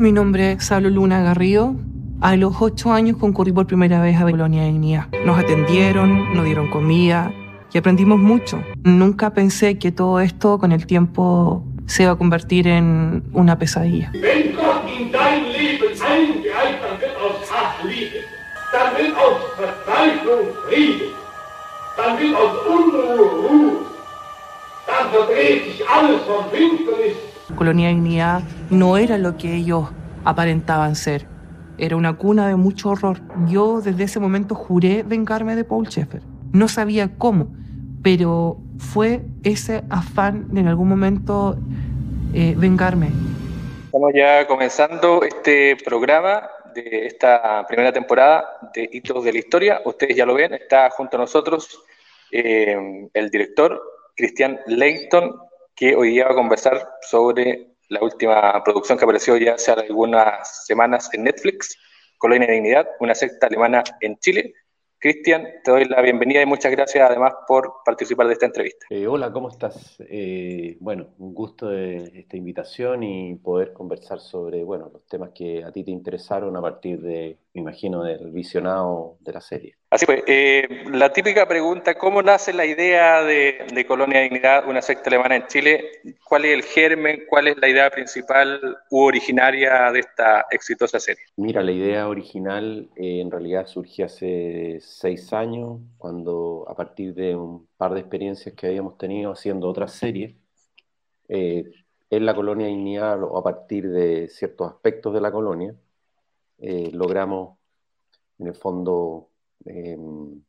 Mi nombre es Sablo Luna Garrido. A los ocho años concurrí por primera vez a Colonia Dignidad. Nos atendieron, nos dieron comida y aprendimos mucho. Nunca pensé que todo esto con el tiempo se iba a convertir en una pesadilla. Colonia Dignidad no era lo que ellos aparentaban ser. Era una cuna de mucho horror. Yo desde ese momento juré vengarme de Paul Schaeffer. No sabía cómo, pero fue ese afán de en algún momento eh, vengarme. Estamos ya comenzando este programa de esta primera temporada de Hitos de la Historia. Ustedes ya lo ven, está junto a nosotros eh, el director Cristian Leighton, que hoy día va a conversar sobre la última producción que apareció ya hace algunas semanas en Netflix, Colonia de Dignidad, una secta alemana en Chile. Cristian, te doy la bienvenida y muchas gracias además por participar de esta entrevista. Eh, hola, ¿cómo estás? Eh, bueno, un gusto de esta invitación y poder conversar sobre bueno, los temas que a ti te interesaron a partir de, me imagino, del visionado de la serie. Así pues, eh, la típica pregunta, ¿cómo nace la idea de, de, Colonia Dignidad, una secta alemana en Chile? ¿Cuál es el germen, cuál es la idea principal u originaria de esta exitosa serie? Mira, la idea original eh, en realidad surgió hace seis años, cuando a partir de un par de experiencias que habíamos tenido haciendo otras series, eh, en la Colonia Dignidad o a partir de ciertos aspectos de la colonia, eh, logramos en el fondo Em,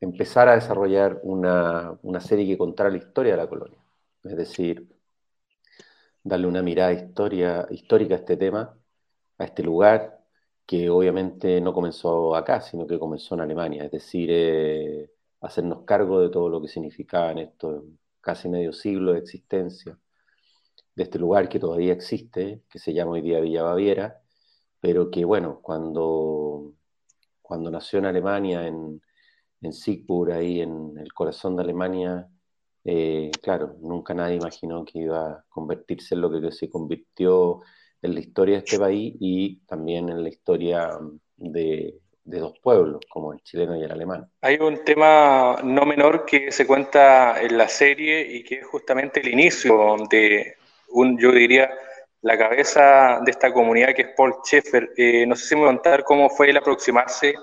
empezar a desarrollar una, serie que contara la historia de la colonia. Es decir, darle una mirada historia, histórica a este tema, a este lugar, que obviamente no comenzó acá, sino que comenzó en Alemania. Es decir, eh, hacernos cargo de todo lo que significaba en esto casi medio siglo de existencia de este lugar que todavía existe, que se llama hoy día Villa Baviera, pero que bueno, cuando cuando nació en Alemania, en, en Siegburg, ahí en el corazón de Alemania, eh, claro, nunca nadie imaginó que iba a convertirse en lo que se convirtió en la historia de este país y también en la historia de, de dos pueblos, como el chileno y el alemán. Hay un tema no menor que se cuenta en la serie y que es justamente el inicio de un, yo diría, la cabeza de esta comunidad que es Paul Schaeffer. Eh, no sé si me contar cómo fue el aproximarse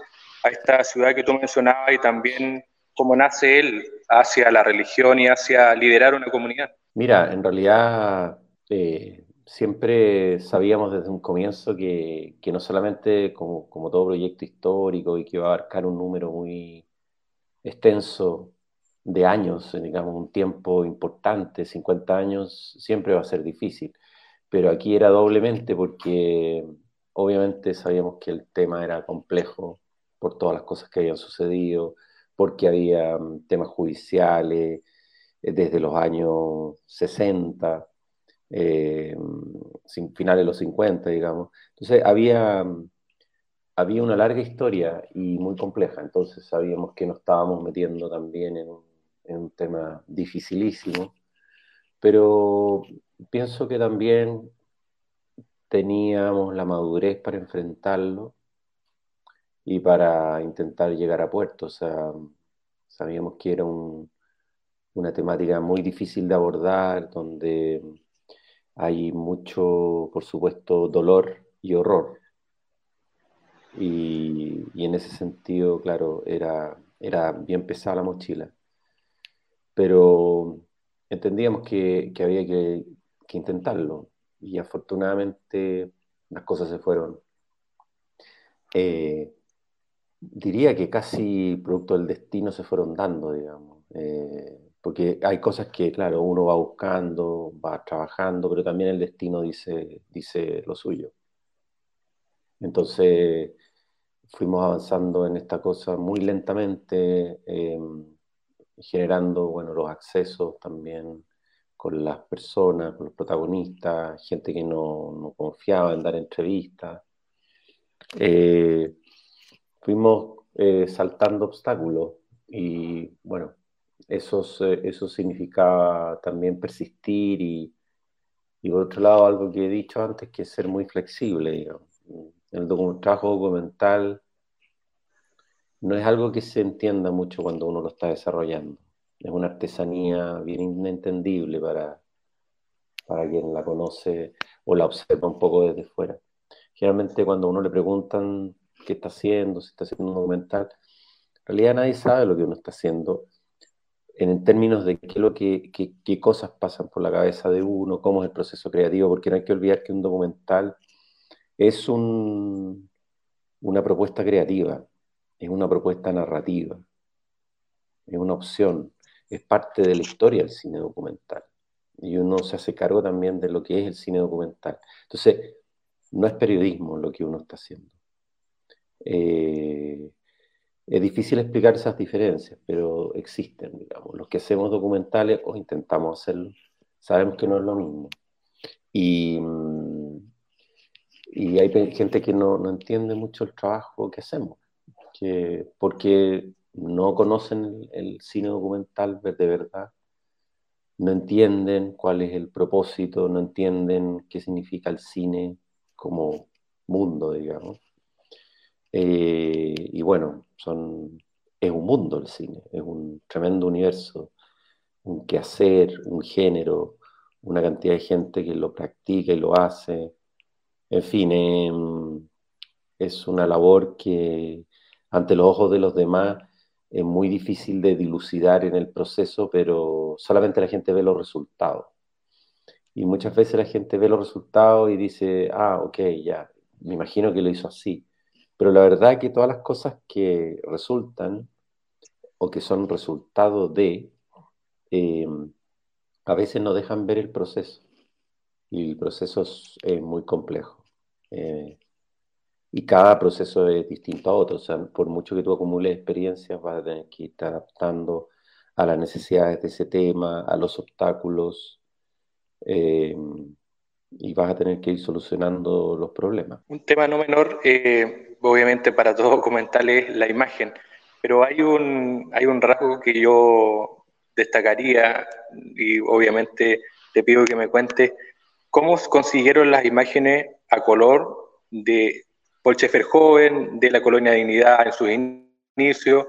a esta ciudad que tú mencionabas y también cómo nace él hacia la religión y hacia liderar una comunidad. Mira, en realidad eh, siempre sabíamos desde un comienzo que, que no solamente como, como, todo proyecto histórico y que iba a abarcar un número muy extenso de años, digamos un tiempo importante, 50 años, siempre va a ser difícil pero aquí era doblemente porque obviamente sabíamos que el tema era complejo por todas las cosas que habían sucedido, porque había mm, temas judiciales eh, desde los años 60, eh, mm, finales de los 50, digamos. Entonces había, mm, había una larga historia y muy compleja, entonces sabíamos que nos estábamos metiendo también en en un tema dificilísimo, pero pienso que también teníamos la madurez para enfrentarlo y para intentar llegar a puerto. Sabíamos que era una temática muy difícil de abordar, donde hay mucho, por supuesto, dolor y horror. Y, en ese sentido, claro, era, era bien pesada la mochila. Pero entendíamos que había que, que intentarlo. Y afortunadamente las cosas se fueron. Eh, diría que casi producto del destino se fueron dando, digamos. Eh, porque hay cosas que, claro, uno va buscando, va trabajando, pero también el destino dice, dice lo suyo. Entonces fuimos avanzando en esta cosa muy lentamente, eh, generando bueno, los accesos también con las personas, con los protagonistas, gente que no, confiaba en dar entrevistas. Eh, fuimos eh, saltando obstáculos y bueno, eso, eso significaba también persistir y, Y por otro lado, algo que he dicho antes, que ser muy flexible, digamos. El trabajo documental no es algo que se entienda mucho cuando uno lo está desarrollando. Es una artesanía bien inentendible para, para quien la conoce o la observa un poco desde fuera. Generalmente cuando uno le preguntan qué está haciendo, si está haciendo un documental, en realidad nadie sabe lo que uno está haciendo en términos de qué, lo que, qué, cosas pasan por la cabeza de uno, cómo es el proceso creativo, porque no hay que olvidar que un documental es un, una propuesta creativa, es una propuesta narrativa, es una opción, es parte de la historia del cine documental. Y uno se hace cargo también de lo que es el cine documental. Entonces, no es periodismo lo que uno está haciendo. Eh, es difícil explicar esas diferencias, pero existen, digamos. Los que hacemos documentales o intentamos hacerlo, sabemos que no es lo mismo. Y, y hay gente que no, no, entiende mucho el trabajo que hacemos, que, porque no conocen el, cine documental de verdad, no entienden cuál es el propósito, no entienden qué significa el cine como mundo, digamos. Eh, y bueno, son, es un mundo el cine, es un tremendo universo, un quehacer, un género, una cantidad de gente que lo practica y lo hace. En fin, em, es una labor que ante los ojos de los demás es muy difícil de dilucidar en el proceso, pero solamente la gente ve los resultados. Y muchas veces la gente ve los resultados y dice, ah, ok, ya, me imagino que lo hizo así. Pero la verdad es que todas las cosas que resultan o que son resultado de, eh, a veces no dejan ver el proceso. Y el proceso es, muy complejo. Eh, y cada proceso es distinto a otro. O sea, por mucho que tú acumules experiencias, vas a tener que estar adaptando a las necesidades de ese tema, a los obstáculos. Eh, y vas a tener que ir solucionando los problemas. Un tema no menor, eh, obviamente para todo documental es la imagen, pero hay un, hay un rasgo que yo destacaría y obviamente te pido que me cuentes cómo consiguieron las imágenes a color de Paul joven, de la Colonia Dignidad en sus inicios,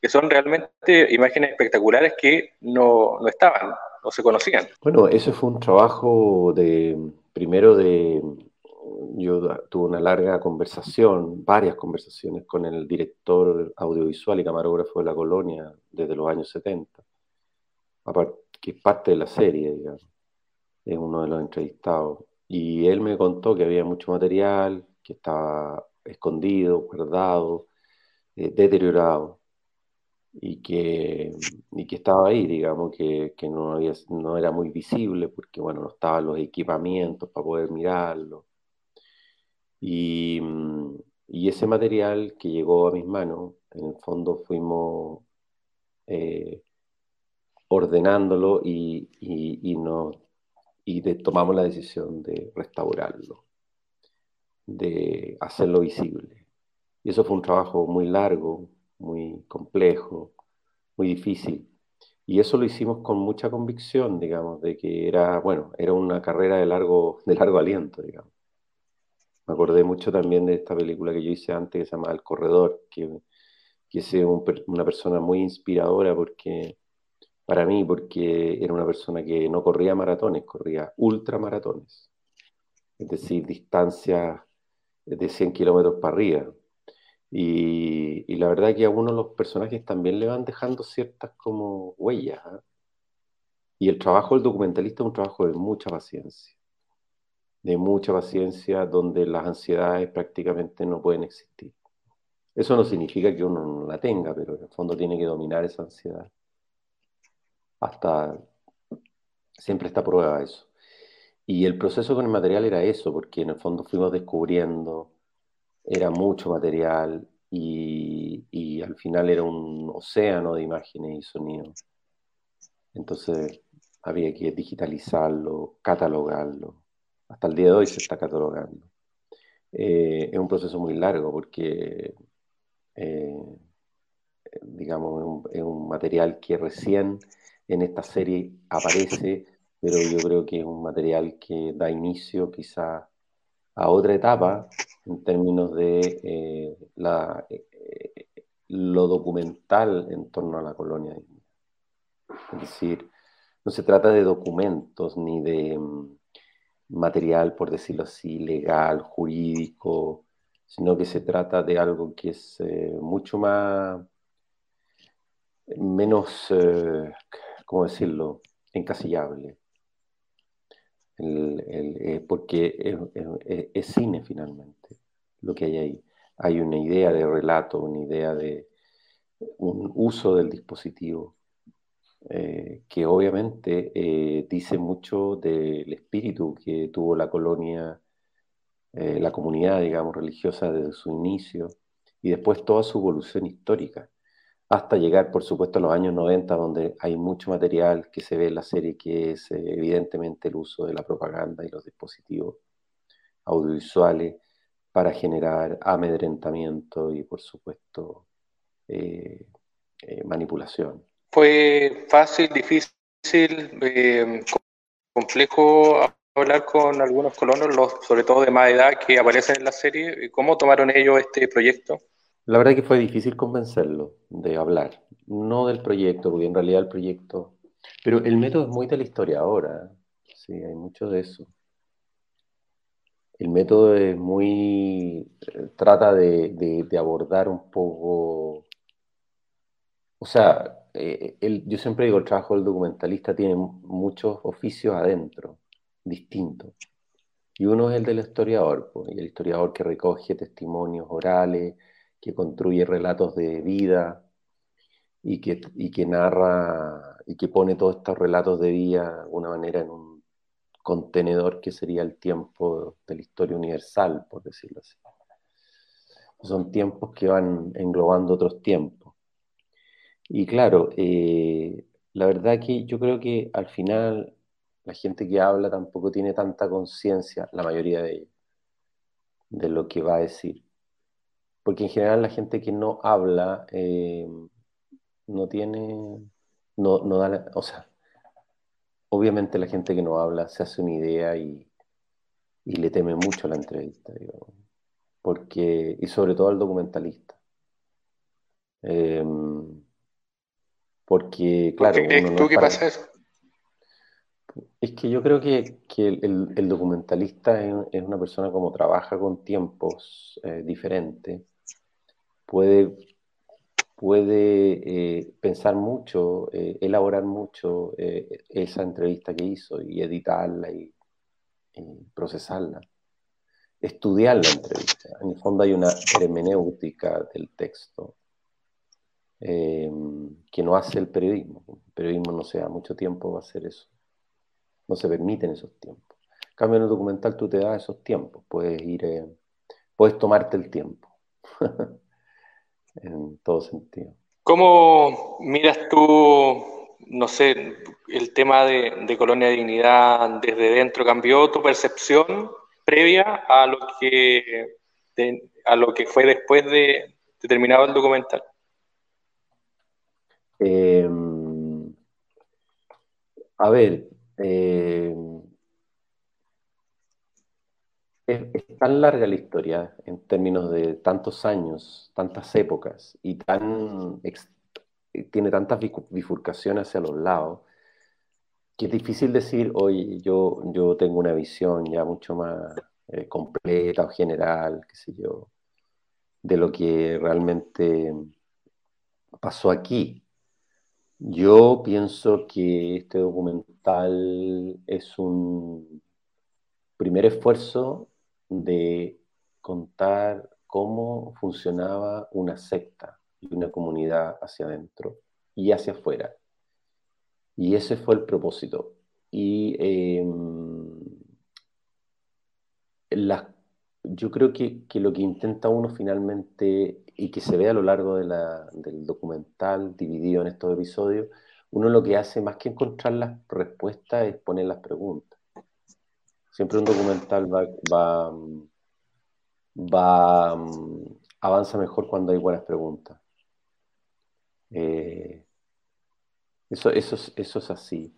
que son realmente imágenes espectaculares que no, no estaban o se conocían? Bueno, ese fue un trabajo de, primero de, yo tuve una larga conversación, varias conversaciones con el director audiovisual y camarógrafo de la colonia desde los años 70, que es parte de la serie, digamos, es uno de los entrevistados. Y él me contó que había mucho material, que estaba escondido, guardado, eh, deteriorado y que, y que estaba ahí, digamos, que, que, no, había, no era muy visible porque, bueno, no estaban los equipamientos para poder mirarlo. Y, y ese material que llegó a mis manos, en el fondo fuimos eh, ordenándolo y, y, no, y tomamos la decisión de restaurarlo, de hacerlo visible. Y eso fue un trabajo muy largo, muy complejo, muy difícil. Y eso lo hicimos con mucha convicción, digamos, de que era, bueno, era una carrera de largo, de largo aliento, digamos. Me acordé mucho también de esta película que yo hice antes, que se llama El Corredor, que, que es una persona muy inspiradora porque, para mí, porque era una persona que no corría maratones, corría ultramaratones. Es decir, distancias de 100 kilómetros para arriba. Y, la verdad que a uno los personajes también le van dejando ciertas como huellas. ¿ah? Y el trabajo del documentalista es un trabajo de mucha paciencia. De mucha paciencia donde las ansiedades prácticamente no pueden existir. Eso no significa que uno no la tenga, pero en el fondo tiene que dominar esa ansiedad. Hasta siempre está prueba eso. Y el proceso con el material era eso, porque en el fondo fuimos descubriendo era mucho material y, al final era un océano de imágenes y sonidos. Entonces había que digitalizarlo, catalogarlo. Hasta el día de hoy se está catalogando. Eh, es un proceso muy largo porque, eh, digamos, es un, material que recién en esta serie aparece, pero yo creo que es un material que da inicio quizá a otra etapa en términos de eh, la, eh, lo documental en torno a la colonia. Es decir, no se trata de documentos ni de mm, material, por decirlo así, legal, jurídico, sino que se trata de algo que es eh, mucho más, menos, ¿cómo decirlo?, encasillable. Eh, porque es, cine finalmente lo que hay ahí. Hay una idea de relato, una idea de un uso del dispositivo eh, que obviamente eh, dice mucho del espíritu que tuvo la colonia, la comunidad, digamos, religiosa desde su inicio y después toda su evolución histórica hasta llegar, por supuesto, a los años 90, donde hay mucho material que se ve en la serie, que es eh, evidentemente el uso de la propaganda y los dispositivos audiovisuales para generar amedrentamiento y, por supuesto, eh, eh, manipulación. ¿Fue fácil, difícil, complejo hablar con algunos colonos, los, sobre todo de más edad, que aparecen en la serie? ¿Cómo tomaron ellos este proyecto? La verdad que fue difícil convencerlo de hablar, no del proyecto, porque en realidad el proyecto... Pero el método es muy de la historia ahora, sí, hay mucho de eso. El método es muy... Eh, trata de, abordar un poco... O sea, eh, yo siempre digo, el trabajo del documentalista tiene muchos oficios adentro, distintos. Y uno es el del historiador, pues, y el historiador que recoge testimonios orales, que construye relatos de vida y que, que narra y que pone todos estos relatos de vida de alguna manera en un contenedor que sería el tiempo de la historia universal, por decirlo así. Son tiempos que van englobando otros tiempos. Y claro, eh, la verdad que yo creo que al final la gente que habla tampoco tiene tanta conciencia, la mayoría de ellos, de lo que va a decir porque en general la gente que no habla eh, no tiene, no, no da, o sea, obviamente la gente que no habla se hace una idea y, le teme mucho la entrevista, digo, porque, y sobre todo al documentalista. Em, porque, claro... ¿Tú qué pasa eso? Es que yo creo que, el, documentalista es, una persona como trabaja con tiempos eh, diferentes puede, puede eh, pensar mucho, eh, elaborar mucho eh, esa entrevista que hizo y editarla y, procesarla. Estudiar la entrevista. En el fondo hay una hermenéutica del texto que no hace el periodismo. El periodismo no se da mucho tiempo va a hacer eso. No se permiten esos tiempos. En cambio, en el documental tú te das esos tiempos. Puedes ir, puedes tomarte el tiempo. en todo sentido. ¿Cómo miras tú, no sé, el tema de, Colonia de Dignidad desde dentro? ¿Cambió tu percepción previa a lo que, a lo que fue después de, terminado el documental? Em, a ver, eh, es, tan larga la historia en términos de tantos años, tantas épocas y tan tiene tantas bifurcaciones hacia los lados que es difícil decir, oye, yo, yo tengo una visión ya mucho más eh, completa o general, qué sé yo, de lo que realmente pasó aquí. Yo pienso que este documental es un primer esfuerzo de contar cómo funcionaba una secta y una comunidad hacia adentro y hacia afuera. Y ese fue el propósito. Y em, yo creo que, lo que intenta uno finalmente, y que se ve a lo largo del documental dividido en estos episodios, uno lo que hace más que encontrar las respuestas es poner las preguntas. Siempre un documental va, va, avanza mejor cuando hay buenas preguntas. Eh, eso, eso, eso es así.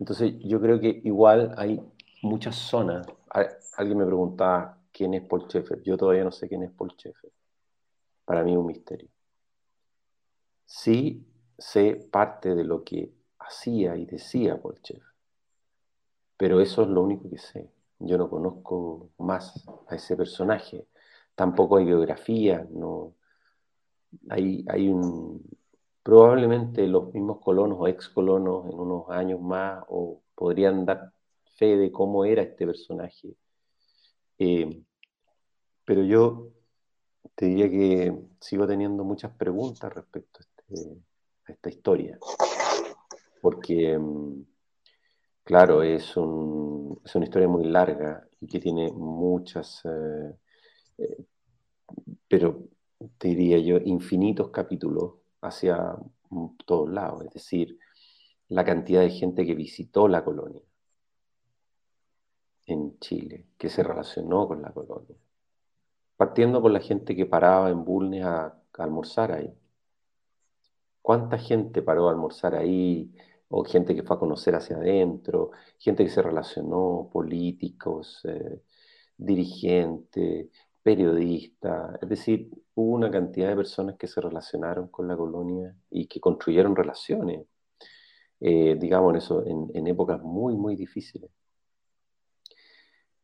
Entonces yo creo que igual hay muchas zonas. Alguien me preguntaba quién es Paul Schaeffer. Yo todavía no sé quién es Paul Schaeffer. Para mí es un misterio. Sí sé parte de lo que hacía y decía Paul Schaeffer, pero eso es lo único que sé. Yo no conozco más a ese personaje. Tampoco hay biografía, no. Hay, hay un, probablemente los mismos colonos o ex colonos en unos años más o podrían dar fe de cómo era este personaje. Eh, pero yo te diría que sigo teniendo muchas preguntas respecto a, este, esta historia, porque, mm, claro, es, un, es, una historia muy larga y que tiene muchas, eh, eh, pero te diría yo, infinitos capítulos hacia todos lados, es decir, la cantidad de gente que visitó la colonia en Chile, que se relacionó con la colonia, partiendo por la gente que paraba en Bulnes a, almorzar ahí. ¿Cuánta gente paró a almorzar ahí? O gente que fue a conocer hacia adentro, gente que se relacionó, políticos, eh, dirigentes, periodistas, es decir, hubo una cantidad de personas que se relacionaron con la colonia y que construyeron relaciones, eh, digamos, eso, en, épocas muy, muy difíciles.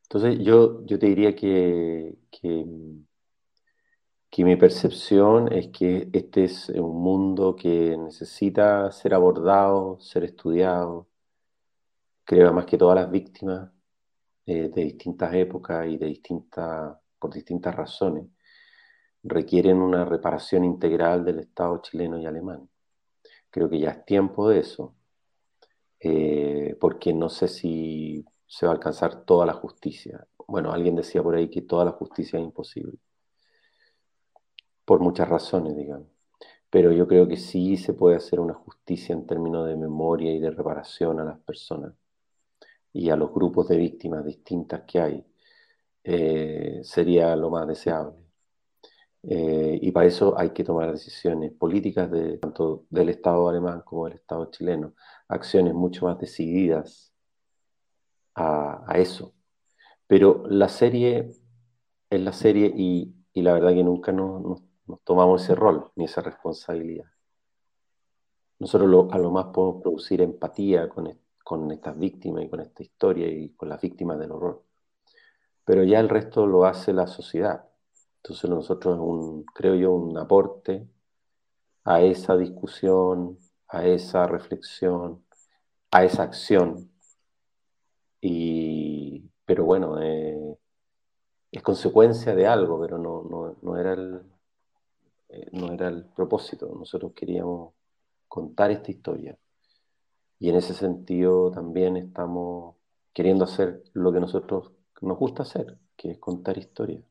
Entonces yo, yo te diría que, que, que, mi percepción es que este es un mundo que necesita ser abordado, ser estudiado. Creo más que todas las víctimas eh, de distintas épocas y de distintas, por distintas razones requieren una reparación integral del Estado chileno y alemán. Creo que ya es tiempo de eso, eh, porque no sé si se va a alcanzar toda la justicia. Bueno, alguien decía por ahí que toda la justicia es imposible, por muchas razones, digamos. Pero yo creo que sí se puede hacer una justicia en términos de memoria y de reparación a las personas y a los grupos de víctimas distintas que hay. Eh, sería lo más deseable. Eh, y para eso hay que tomar decisiones políticas de, tanto del Estado alemán como del Estado chileno, acciones mucho más decididas a, eso. Pero la serie es la serie y, la verdad que nunca nos, tomamos ese rol ni esa responsabilidad. Nosotros a lo más podemos producir empatía con, con estas víctimas y con esta historia y con las víctimas del horror. Pero ya el resto lo hace la sociedad entonces nosotros, un, creo yo, un aporte a esa discusión, a esa reflexión, a esa acción. Y, pero bueno, eh, es consecuencia de algo, pero no, no, era el, eh, no era el propósito. Nosotros queríamos contar esta historia. Y en ese sentido también estamos queriendo hacer lo que nosotros nos gusta hacer, que es contar historias.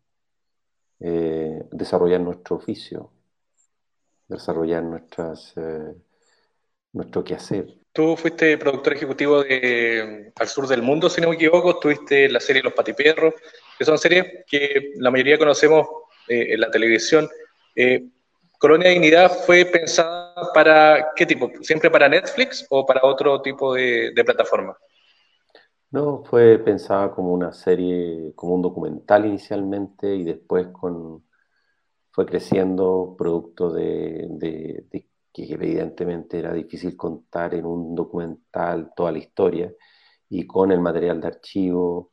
Eh, desarrollar nuestro oficio, desarrollar nuestras, eh, nuestro quehacer. Tú fuiste productor ejecutivo de Al Sur del Mundo, si no me equivoco, tuviste la serie Los Patipierros, que son series que la mayoría conocemos eh, en la televisión. ¿Colonia Dignidad fue pensada para qué tipo? ¿Siempre para Netflix o para otro tipo de, plataforma? No, fue pensada como una serie, como un documental inicialmente y después fue creciendo producto de, que evidentemente era difícil contar en un documental toda la historia y con el material de archivo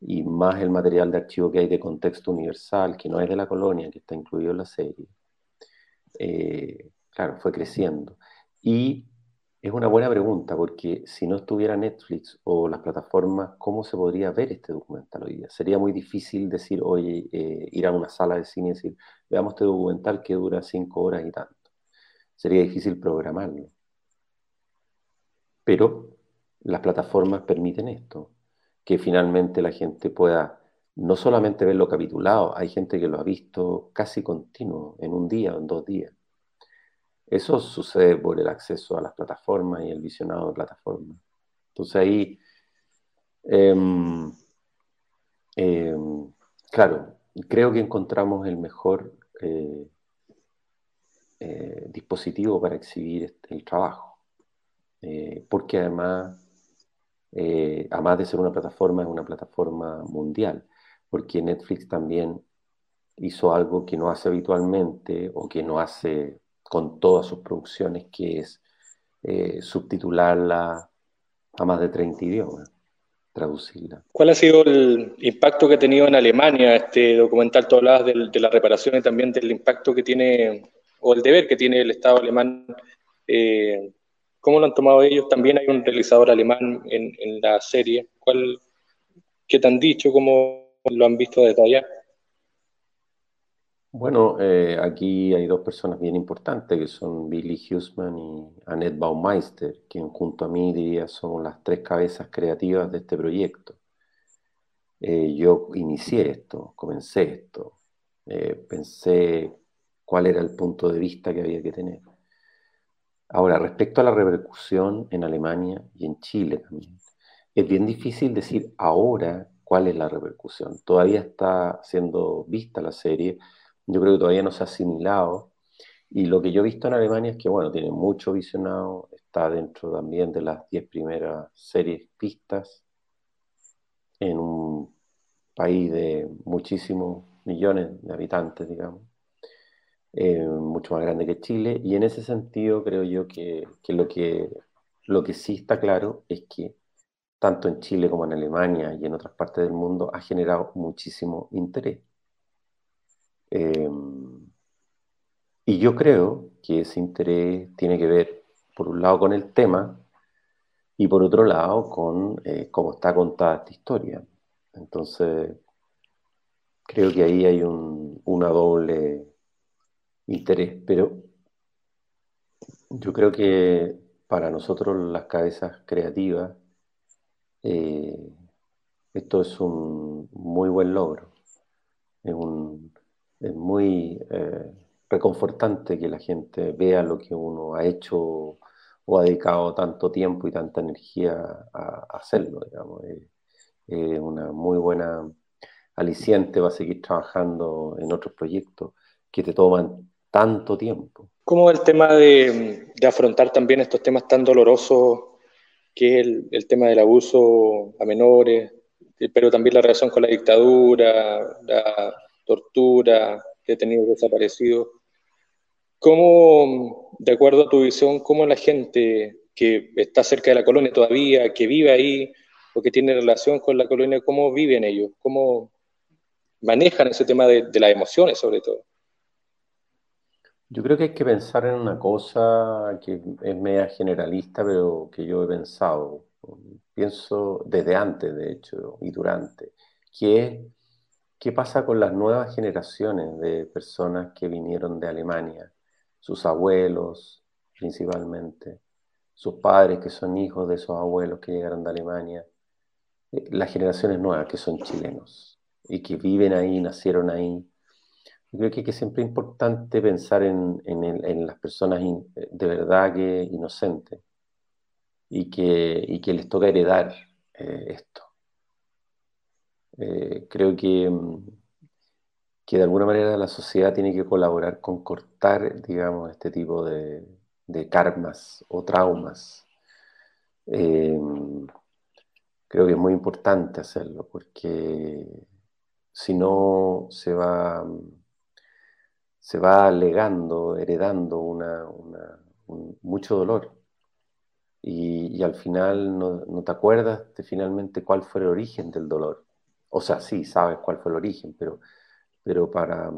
y más el material de archivo que hay de contexto universal, que no es de la colonia, que está incluido en la serie. Eh, claro, fue creciendo. Y es una buena pregunta, porque si no estuviera Netflix o las plataformas, ¿cómo se podría ver este documental hoy día? Sería muy difícil decir, oye, eh, ir a una sala de cine y decir, veamos este documental que dura cinco horas y tanto. Sería difícil programarlo. Pero las plataformas permiten esto, que finalmente la gente pueda no solamente verlo capitulado, hay gente que lo ha visto casi continuo, en un día o en dos días. Eso sucede por el acceso a las plataformas y el visionado de plataformas. Entonces ahí, em, em, claro, creo que encontramos el mejor eh, eh, dispositivo para exhibir este, el trabajo, eh, porque además eh, además de ser una plataforma, es una plataforma mundial, porque Netflix también hizo algo que no hace habitualmente o que no hace con todas sus producciones, que es eh, subtitularla a más de 30 idiomas, traducirla. ¿Cuál ha sido el impacto que ha tenido en Alemania este documental? Tú hablabas de, la reparación y también del impacto que tiene, o el deber que tiene el Estado alemán. Eh, ¿Cómo lo han tomado ellos? También hay un realizador alemán en, la serie. ¿Cuál, ¿Qué te han dicho? ¿Cómo lo han visto desde allá? Bueno, eh, aquí hay dos personas bien importantes que son Billy Huseman y Annette Baumeister, quien junto a mí diría son las tres cabezas creativas de este proyecto. Eh, yo inicié esto, comencé esto, eh, pensé cuál era el punto de vista que había que tener. Ahora, respecto a la repercusión en Alemania y en Chile también, es bien difícil decir ahora cuál es la repercusión. Todavía está siendo vista la serie yo creo que todavía no se ha asimilado. Y lo que yo he visto en Alemania es que, bueno, tiene mucho visionado, está dentro también de las 10 primeras series pistas en un país de muchísimos millones de habitantes, digamos, eh, mucho más grande que Chile. Y en ese sentido creo yo que, lo que lo que sí está claro es que tanto en Chile como en Alemania y en otras partes del mundo ha generado muchísimo interés. Em, y yo creo que ese interés tiene que ver, por un lado, con el tema y por otro lado, con eh, cómo está contada esta historia. Entonces, creo que ahí hay un, una doble interés, pero yo creo que para nosotros las cabezas creativas, eh, esto es un muy buen logro. Es un, es muy eh, reconfortante que la gente vea lo que uno ha hecho o ha dedicado tanto tiempo y tanta energía a, hacerlo, digamos. Es una muy buena aliciente va a seguir trabajando en otros proyectos que te toman tanto tiempo. ¿Cómo el tema de, afrontar también estos temas tan dolorosos, que es el, el, tema del abuso a menores, pero también la relación con la dictadura, la, tortura, detenidos desaparecidos. ¿Cómo, de acuerdo a tu visión, cómo la gente que está cerca de la colonia todavía, que vive ahí o que tiene relación con la colonia, cómo viven ellos? ¿Cómo manejan ese tema de, las emociones, sobre todo? Yo creo que hay que pensar en una cosa que es media generalista, pero que yo he pensado, pienso desde antes, de hecho, y durante, que es ¿Qué pasa con las nuevas generaciones de personas que vinieron de Alemania? Sus abuelos, principalmente, sus padres que son hijos de esos abuelos que llegaron de Alemania, eh, las generaciones nuevas que son chilenos y que viven ahí, nacieron ahí. Yo creo que, es siempre importante pensar en, las personas de verdad que inocentes y que, que les toca heredar eh, esto. Eh, creo que, mm, que de alguna manera la sociedad tiene que colaborar con cortar, digamos, este tipo de, karmas o traumas. Eh, creo que es muy importante hacerlo porque si no se va, se va legando, heredando una, mucho dolor. Y, al final no, no, te acuerdas de finalmente cuál fue el origen del dolor. O sea, sí, sabes cuál fue el origen, pero, pero para,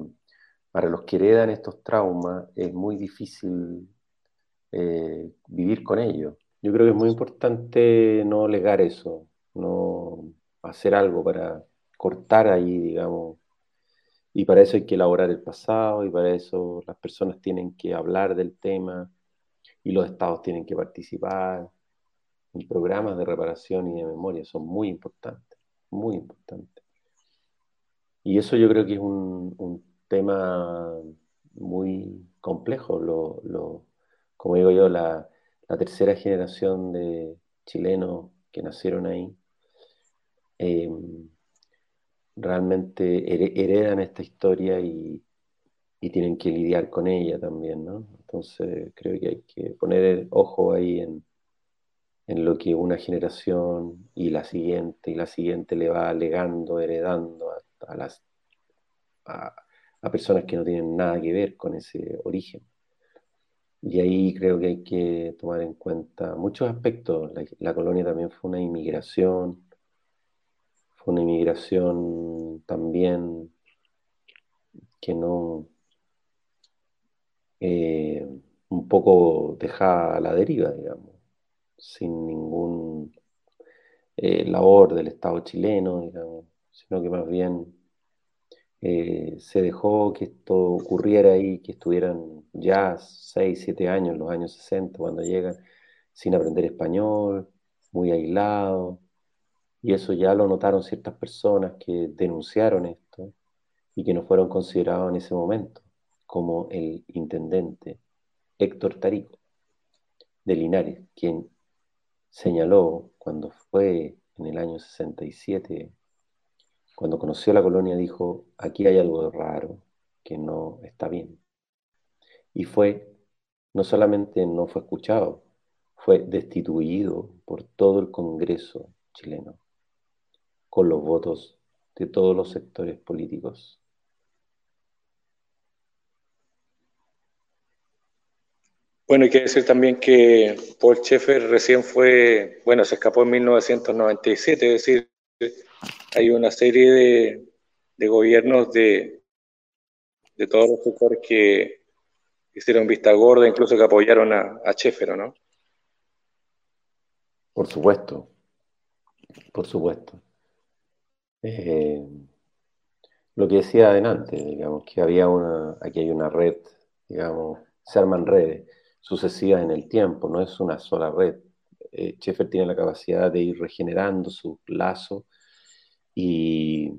para los que heredan estos traumas es muy difícil eh, vivir con ellos. Yo creo que es muy importante no legar eso, no hacer algo para cortar ahí, digamos. Y para eso hay que elaborar el pasado y para eso las personas tienen que hablar del tema y los estados tienen que participar. en programas de reparación y de memoria son muy importantes muy importante. Y eso yo creo que es un, tema muy complejo. Lo, como digo yo, la, tercera generación de chilenos que nacieron ahí em, realmente heredan esta historia y, tienen que lidiar con ella también, ¿no? Entonces creo que hay que poner el ojo ahí en, en lo que una generación y la siguiente y la siguiente le va legando, heredando a, las, a, personas que no tienen nada que ver con ese origen. Y ahí creo que hay que tomar en cuenta muchos aspectos. La, colonia también fue una inmigración, una inmigración también que no, eh, un poco dejada a la deriva, digamos sin ningún eh, labor del Estado chileno, digamos, sino que más bien eh, se dejó que esto ocurriera ahí, que estuvieran ya 6, 7 años, los años 60, cuando llegan, sin aprender español, muy aislados, y eso ya lo notaron ciertas personas que denunciaron esto y que no fueron considerados en ese momento, como el intendente Héctor Tarico de Linares, quien señaló cuando fue en el año 67, cuando conoció la colonia, dijo, aquí hay algo raro, que no está bien. Y fue, no solamente no fue escuchado, fue destituido por todo el Congreso chileno, con los votos de todos los sectores políticos Bueno, hay que decir también que Paul Schaeffer recién fue, bueno, se escapó en 1997, es decir, hay una serie de, gobiernos de, de, todos los sectores que hicieron vista gorda, incluso que apoyaron a, a ¿no? Por supuesto, por supuesto. Eh, lo que decía adelante, digamos, que había una, aquí hay una red, digamos, se arman redes sucesivas en el tiempo, no es una sola red. Eh, tiene la capacidad de ir regenerando su lazo y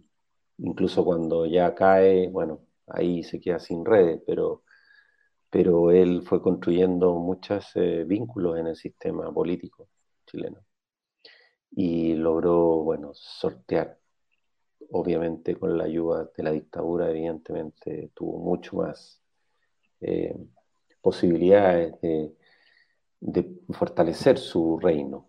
incluso cuando ya cae, bueno, ahí se queda sin redes, pero, pero él fue construyendo muchos eh, vínculos en el sistema político chileno y logró, bueno, sortear. Obviamente con la ayuda de la dictadura, evidentemente tuvo mucho más eh, posibilidades de, fortalecer su reino.